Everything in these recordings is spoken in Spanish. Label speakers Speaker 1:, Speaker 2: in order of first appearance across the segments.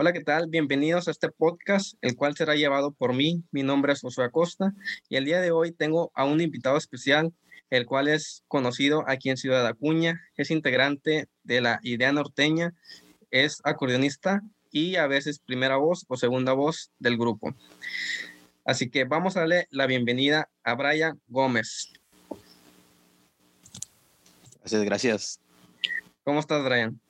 Speaker 1: Hola, ¿qué tal? Bienvenidos a este podcast, el cual será llevado por mí. Mi nombre es Josué Acosta y el día de hoy tengo a un invitado especial, el cual es conocido aquí en Ciudad Acuña, es integrante de la Idea Norteña, es acordeonista y a veces primera voz o segunda voz del grupo. Así que vamos a darle la bienvenida a Brian Gómez.
Speaker 2: Gracias, gracias.
Speaker 1: ¿Cómo estás, Brian?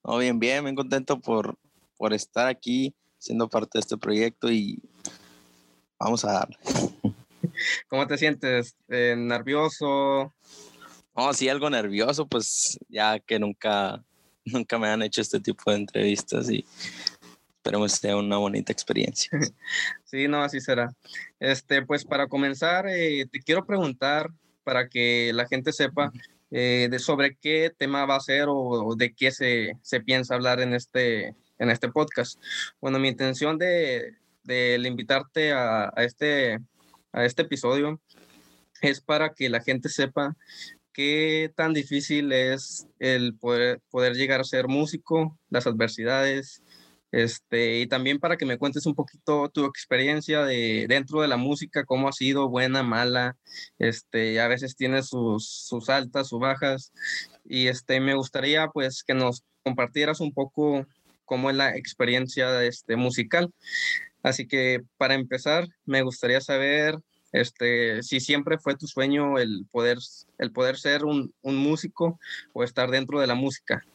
Speaker 2: Oh, bien, bien, bien contento por, por estar aquí siendo parte de este proyecto y vamos a darle.
Speaker 1: ¿Cómo te sientes? Eh, ¿Nervioso?
Speaker 2: Oh, sí, algo nervioso, pues ya que nunca, nunca me han hecho este tipo de entrevistas y esperemos que sea una bonita experiencia.
Speaker 1: Sí, no, así será. Este, pues para comenzar, eh, te quiero preguntar para que la gente sepa eh, de sobre qué tema va a ser o, de qué se, se, piensa hablar en este, en este podcast. Bueno, mi intención de, de invitarte a, a, este, a este episodio es para que la gente sepa qué tan difícil es el poder, poder llegar a ser músico, las adversidades, este, y también para que me cuentes un poquito tu experiencia de dentro de la música, cómo ha sido buena, mala, este, a veces tiene sus, sus altas, sus bajas, y este, me gustaría pues que nos compartieras un poco cómo es la experiencia este, musical. Así que para empezar, me gustaría saber este, si siempre fue tu sueño el poder, el poder ser un, un músico o estar dentro de la música.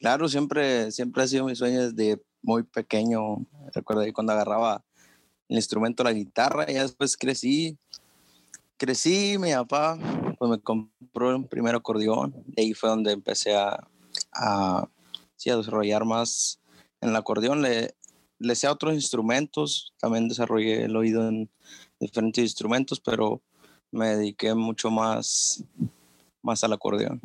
Speaker 2: Claro, siempre, siempre ha sido mi sueño desde muy pequeño. Recuerdo ahí cuando agarraba el instrumento, la guitarra, y después crecí. Crecí, mi papá pues me compró un primer acordeón, y ahí fue donde empecé a, a sí, a desarrollar más en el acordeón. Le, le sé a otros instrumentos, también desarrollé el oído en diferentes instrumentos, pero me dediqué mucho más, más al acordeón.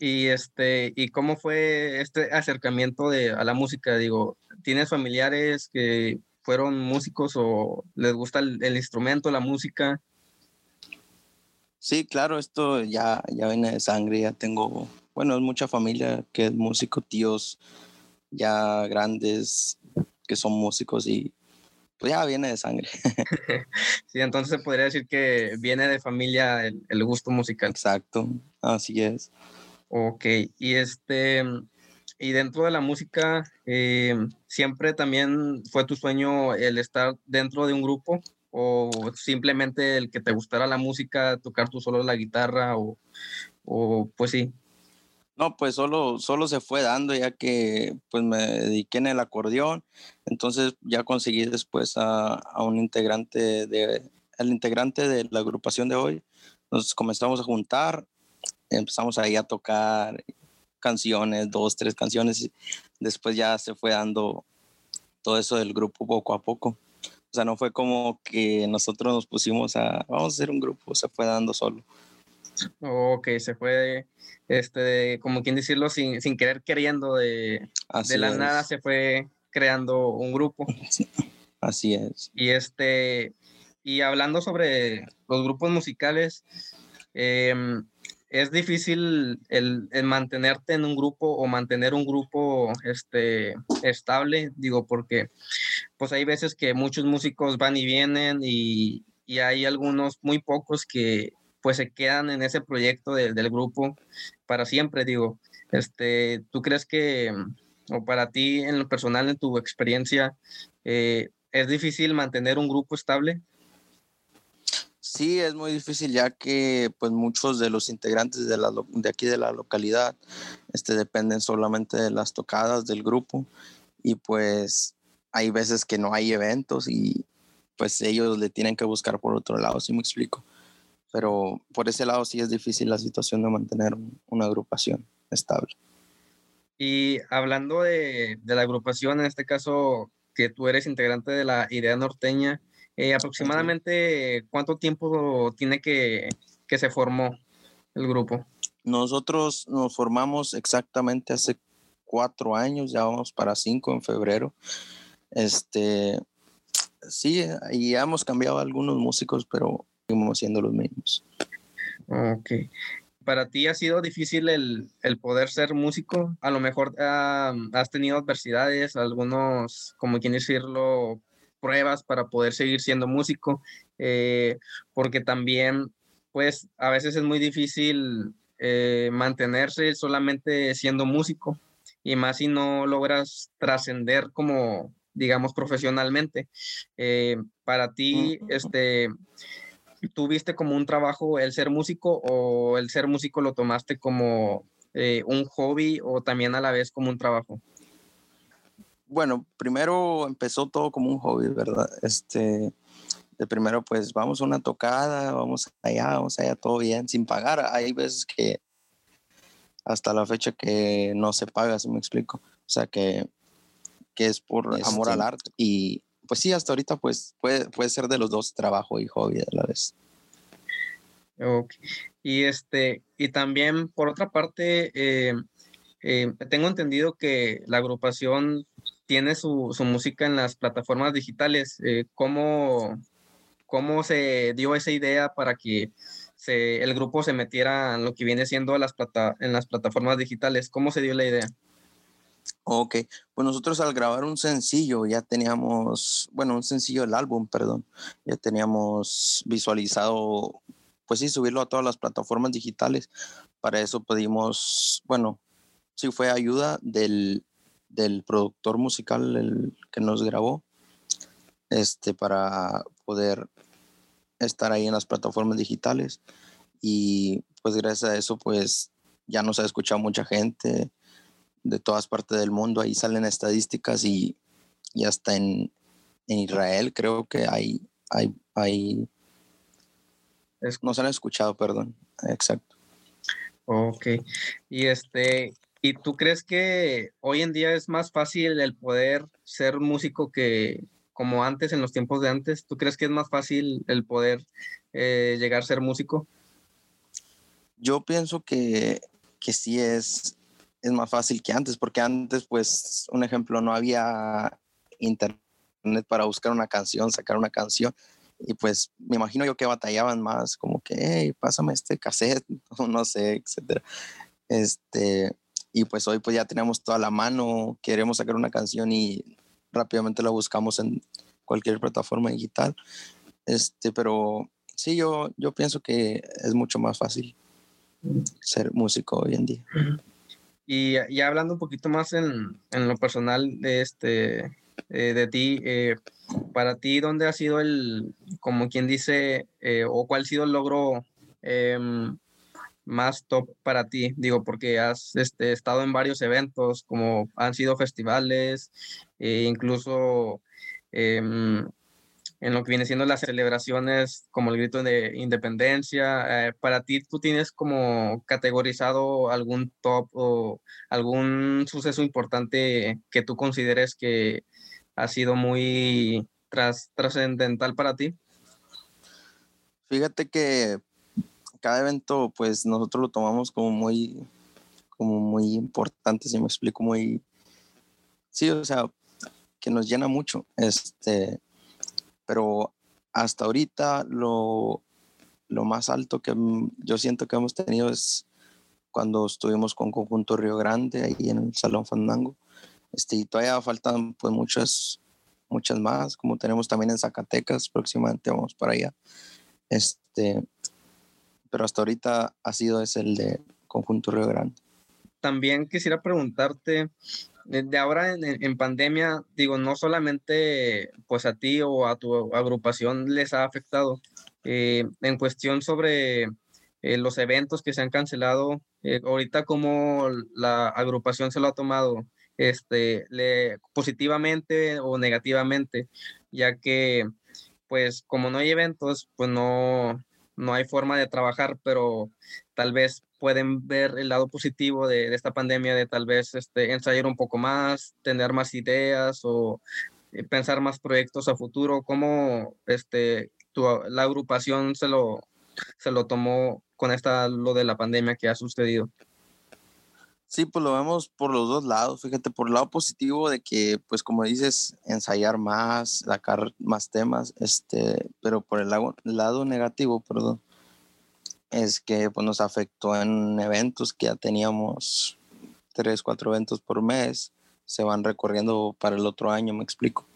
Speaker 1: Y este, ¿y cómo fue este acercamiento de, a la música? Digo, ¿tienes familiares que fueron músicos o les gusta el, el instrumento, la música?
Speaker 2: Sí, claro, esto ya, ya viene de sangre, ya tengo bueno, es mucha familia que es músico, tíos ya grandes que son músicos y pues ya viene de sangre.
Speaker 1: sí, entonces se podría decir que viene de familia el, el gusto musical.
Speaker 2: Exacto, así es.
Speaker 1: Ok, y este, y dentro de la música, eh, ¿siempre también fue tu sueño el estar dentro de un grupo? ¿O simplemente el que te gustara la música, tocar tú solo la guitarra? O, o pues sí,
Speaker 2: no, pues solo, solo se fue dando ya que pues me dediqué en el acordeón, entonces ya conseguí después a, un integrante de, el integrante de la agrupación de hoy, nos comenzamos a juntar, empezamos ahí a tocar canciones, dos, tres canciones, y después ya se fue dando todo eso del grupo poco a poco. O sea, no fue como que nosotros nos pusimos a, vamos a hacer un grupo, se fue dando solo.
Speaker 1: Ok, se fue, este, como quien decirlo, sin, sin querer queriendo, de, de la es. nada se fue creando un grupo.
Speaker 2: Así es.
Speaker 1: Y este, y hablando sobre los grupos musicales, eh, es difícil el, el, mantenerte en un grupo o mantener un grupo este, estable, digo, porque pues hay veces que muchos músicos van y vienen y, y hay algunos, muy pocos que pues se quedan en ese proyecto de, del grupo para siempre, digo. Este, ¿Tú crees que, o para ti en lo personal, en tu experiencia, eh, es difícil mantener un grupo estable?
Speaker 2: Sí, es muy difícil ya que pues muchos de los integrantes de, la, de aquí de la localidad este, dependen solamente de las tocadas del grupo y pues hay veces que no hay eventos y pues ellos le tienen que buscar por otro lado, si ¿sí me explico pero por ese lado sí es difícil la situación de mantener una agrupación estable.
Speaker 1: Y hablando de, de la agrupación, en este caso que tú eres integrante de la idea norteña, eh, aproximadamente cuánto tiempo tiene que, que se formó el grupo?
Speaker 2: Nosotros nos formamos exactamente hace cuatro años, ya vamos para cinco en febrero. Este, sí, y hemos cambiado algunos músicos, pero seguimos siendo los mismos.
Speaker 1: Ok. para ti ha sido difícil el, poder ser músico. A lo mejor has tenido adversidades, algunos, como quien decirlo, pruebas para poder seguir siendo músico, eh, porque también, pues, a veces es muy difícil eh, mantenerse solamente siendo músico y más si no logras trascender como, digamos, profesionalmente. Eh, para ti, este, ¿tú viste como un trabajo el ser músico o el ser músico lo tomaste como eh, un hobby o también a la vez como un trabajo?
Speaker 2: Bueno, primero empezó todo como un hobby, ¿verdad? Este, de primero pues vamos a una tocada, vamos allá, vamos allá, todo bien, sin pagar. Hay veces que hasta la fecha que no se paga, si me explico. O sea que, que es por amor al este arte. Y pues sí, hasta ahorita pues puede, puede ser de los dos, trabajo y hobby a la vez.
Speaker 1: Ok. Y este, y también por otra parte, eh, eh, tengo entendido que la agrupación tiene su, su música en las plataformas digitales. Eh, ¿cómo, ¿Cómo se dio esa idea para que se, el grupo se metiera en lo que viene siendo las plata, en las plataformas digitales? ¿Cómo se dio la idea?
Speaker 2: Ok, pues nosotros al grabar un sencillo ya teníamos, bueno, un sencillo del álbum, perdón, ya teníamos visualizado, pues sí, subirlo a todas las plataformas digitales. Para eso pedimos, bueno, sí fue ayuda del, del productor musical el que nos grabó, este, para poder estar ahí en las plataformas digitales y pues gracias a eso pues ya nos ha escuchado mucha gente de todas partes del mundo, ahí salen estadísticas y, y hasta en, en, Israel creo que hay, hay, hay nos han escuchado, perdón, exacto.
Speaker 1: Ok, y este, ¿y tú crees que hoy en día es más fácil el poder ser músico que, como antes, en los tiempos de antes? ¿Tú crees que es más fácil el poder eh, llegar a ser músico?
Speaker 2: Yo pienso que, que sí es, es más fácil que antes, porque antes, pues, un ejemplo, no había internet para buscar una canción, sacar una canción. Y pues me imagino yo que batallaban más, como que, hey, pásame este cassette, no sé, etcétera. Este, y pues hoy pues ya tenemos toda la mano, queremos sacar una canción y rápidamente la buscamos en cualquier plataforma digital. Este, pero sí, yo, yo pienso que es mucho más fácil ser músico hoy en día.
Speaker 1: Y ya hablando un poquito más en, en lo personal de, este, eh, de ti, eh, para ti, ¿dónde ha sido el, como quien dice, eh, o cuál ha sido el logro em, más top para ti? Digo, porque has este, estado en varios eventos, como han sido festivales, e incluso em, en lo que viene siendo las celebraciones como el grito de independencia. Eh, para ti, ¿tú tienes como categorizado algún top o algún suceso importante que tú consideres que ha sido muy trascendental para ti?
Speaker 2: Fíjate que cada evento, pues nosotros lo tomamos como muy, como muy importante, si me explico, muy, sí, o sea, que nos llena mucho, este, pero hasta ahorita lo, lo más alto que yo siento que hemos tenido es cuando estuvimos con Conjunto Río Grande ahí en el Salón Fandango, este, y todavía faltan pues muchas, muchas más, como tenemos también en Zacatecas, próximamente vamos para allá, este, pero hasta ahorita ha sido ese el de Conjunto Río Grande.
Speaker 1: También quisiera preguntarte, de ahora en, pandemia, digo, no solamente pues a ti o a tu agrupación les ha afectado, eh, en cuestión sobre eh, los eventos que se han cancelado, eh, ahorita cómo la agrupación se lo ha tomado, este, le, positivamente o negativamente, ya que pues como no hay eventos, pues no, no hay forma de trabajar, pero tal vez pueden ver el lado positivo de, esta pandemia, de tal vez este, ensayar un poco más, tener más ideas o eh, pensar más proyectos a futuro. ¿Cómo este, la agrupación se lo, se lo tomó con esta, lo de la pandemia que ha sucedido?
Speaker 2: Sí, pues lo vemos por los dos lados. Fíjate, por el lado positivo de que, pues como dices, ensayar más, sacar más temas, este, pero por el lado, negativo, perdón, es que pues, nos afectó en eventos que ya teníamos tres, cuatro eventos por mes, se van recorriendo para el otro año, me explico.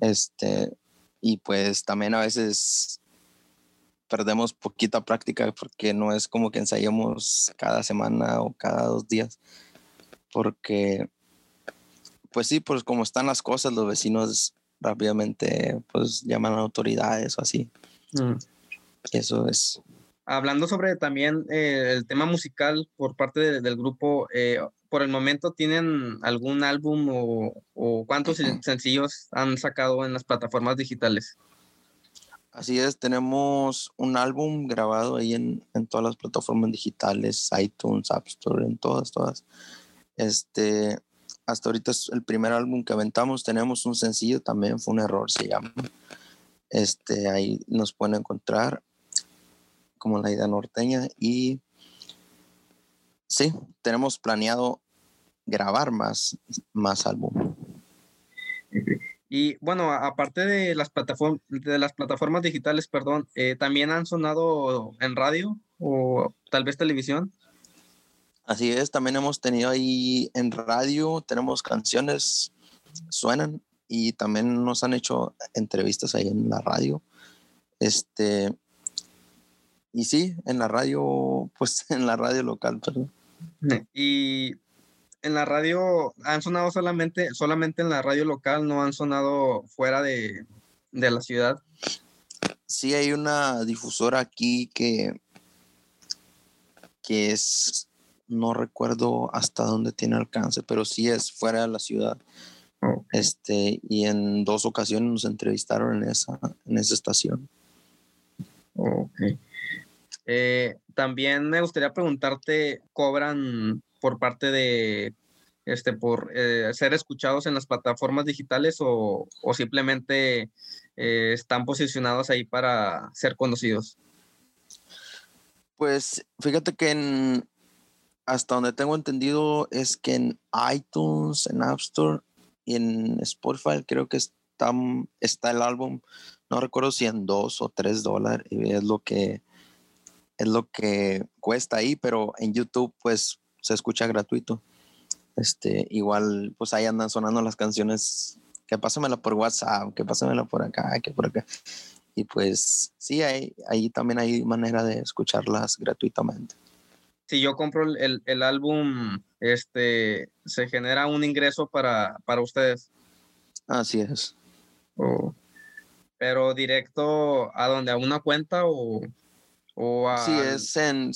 Speaker 2: Este, y pues también a veces perdemos poquita práctica porque no es como que ensayemos cada semana o cada dos días, porque pues sí, pues como están las cosas, los vecinos rápidamente pues llaman a autoridades o así. Mm. Eso es.
Speaker 1: Hablando sobre también eh, el tema musical por parte del grupo, eh, por el momento tienen algún álbum o, o cuántos sencillos han sacado en las plataformas digitales?
Speaker 2: Así es, tenemos un álbum grabado ahí en, todas las plataformas digitales, iTunes, App Store, en todas, todas. Este, hasta ahorita es el primer álbum que aventamos. Tenemos un sencillo también, fue un error, se llama. Este, ahí nos pueden encontrar como la idea norteña y sí, tenemos planeado grabar más, más álbum.
Speaker 1: Y bueno, aparte de las, plataformas de las plataformas digitales, perdón, eh, ¿también han sonado en radio o tal vez televisión?
Speaker 2: Así es, también hemos tenido ahí en radio, tenemos canciones, suenan y también nos han hecho entrevistas ahí en la radio. Este, y sí, en la radio, pues en la radio local, perdón.
Speaker 1: Y en la radio han sonado solamente, solamente en la radio local, no han sonado fuera de, la ciudad.
Speaker 2: Sí, hay una difusora aquí que, que es, no recuerdo hasta dónde tiene alcance, pero sí es fuera de la ciudad. Este, y en dos ocasiones nos entrevistaron en esa, en esa estación.
Speaker 1: Ok. Eh, también me gustaría preguntarte, ¿cobran por parte de, este, por eh, ser escuchados en las plataformas digitales o, simplemente eh, están posicionados ahí para ser conocidos?
Speaker 2: Pues fíjate que hasta donde tengo entendido es que en iTunes, en App Store y en Spotify creo que está, el álbum, no recuerdo si en dos o tres dólares, y es lo que es lo que cuesta ahí, pero en YouTube pues se escucha gratuito. Este, igual, pues ahí andan sonando las canciones, que pásamela por WhatsApp, que pásamela por acá, que por acá. Y pues sí, ahí, ahí también hay manera de escucharlas gratuitamente.
Speaker 1: Si yo compro el, el álbum, este, se genera un ingreso para, para ustedes.
Speaker 2: Así es.
Speaker 1: pero directo a donde, a una cuenta o... O
Speaker 2: Sí, es en,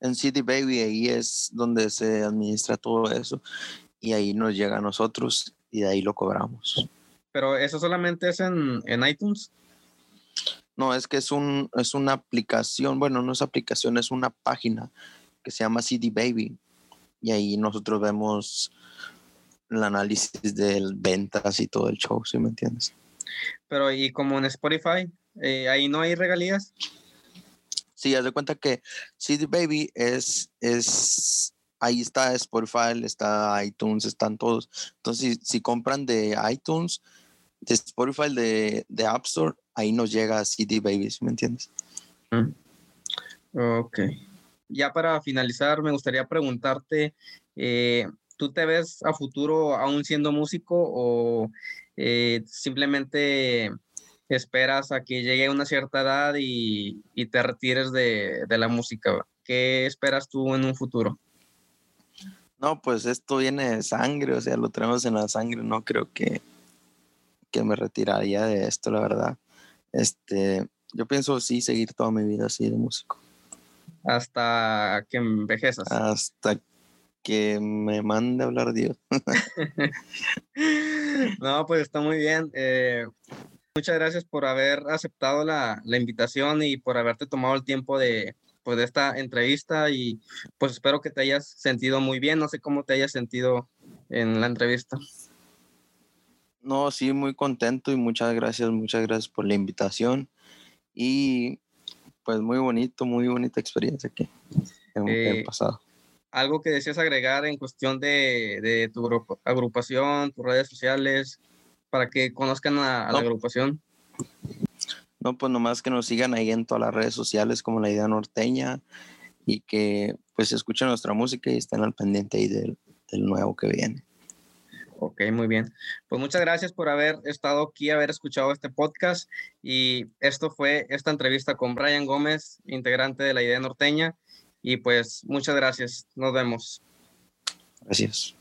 Speaker 2: en City Baby, ahí es donde se administra todo eso y ahí nos llega a nosotros y de ahí lo cobramos.
Speaker 1: Pero eso solamente es en, en iTunes.
Speaker 2: No, es que es, un, es una aplicación, bueno, no es aplicación, es una página que se llama CD Baby. Y ahí nosotros vemos el análisis de ventas y todo el show, ¿sí me entiendes?
Speaker 1: Pero y como en Spotify, eh, ahí no hay regalías.
Speaker 2: Sí, haz de cuenta que CD Baby es, es, ahí está Spotify, está iTunes, están todos. Entonces, si, compran de iTunes, de Spotify, de, de, App Store, ahí nos llega CD Baby, ¿me entiendes?
Speaker 1: Mm. Ok. Ya para finalizar, me gustaría preguntarte, eh, ¿tú te ves a futuro aún siendo músico o eh, simplemente esperas a que llegue a una cierta edad y, te retires de, la música? ¿Qué esperas tú en un futuro?
Speaker 2: No, pues esto viene de sangre, o sea, lo tenemos en la sangre, no creo que, que me retiraría de esto, la verdad. Este, yo pienso sí seguir toda mi vida así de músico.
Speaker 1: Hasta que envejezas.
Speaker 2: Hasta que me mande a hablar Dios.
Speaker 1: no, pues está muy bien. Eh, Muchas gracias por haber aceptado la, invitación y por haberte tomado el tiempo de, pues, de esta entrevista y pues espero que te hayas sentido muy bien. No sé cómo te hayas sentido en la entrevista.
Speaker 2: No, sí, muy contento y muchas gracias, muchas gracias por la invitación y pues muy bonito, muy bonita experiencia que hemos eh, pasado.
Speaker 1: ¿Algo que deseas agregar en cuestión de, de tu agrupación, tus redes sociales, para que conozcan a, la agrupación?
Speaker 2: No, pues nomás que nos sigan ahí en todas las redes sociales como La Idea Norteña y que pues escuchen nuestra música y estén al pendiente ahí del, del nuevo que viene.
Speaker 1: Ok, muy bien. Pues muchas gracias por haber estado aquí, haber escuchado este podcast. Y esto fue esta entrevista con Brian Gómez, integrante de la idea norteña. Y pues muchas gracias. Nos vemos.
Speaker 2: Gracias.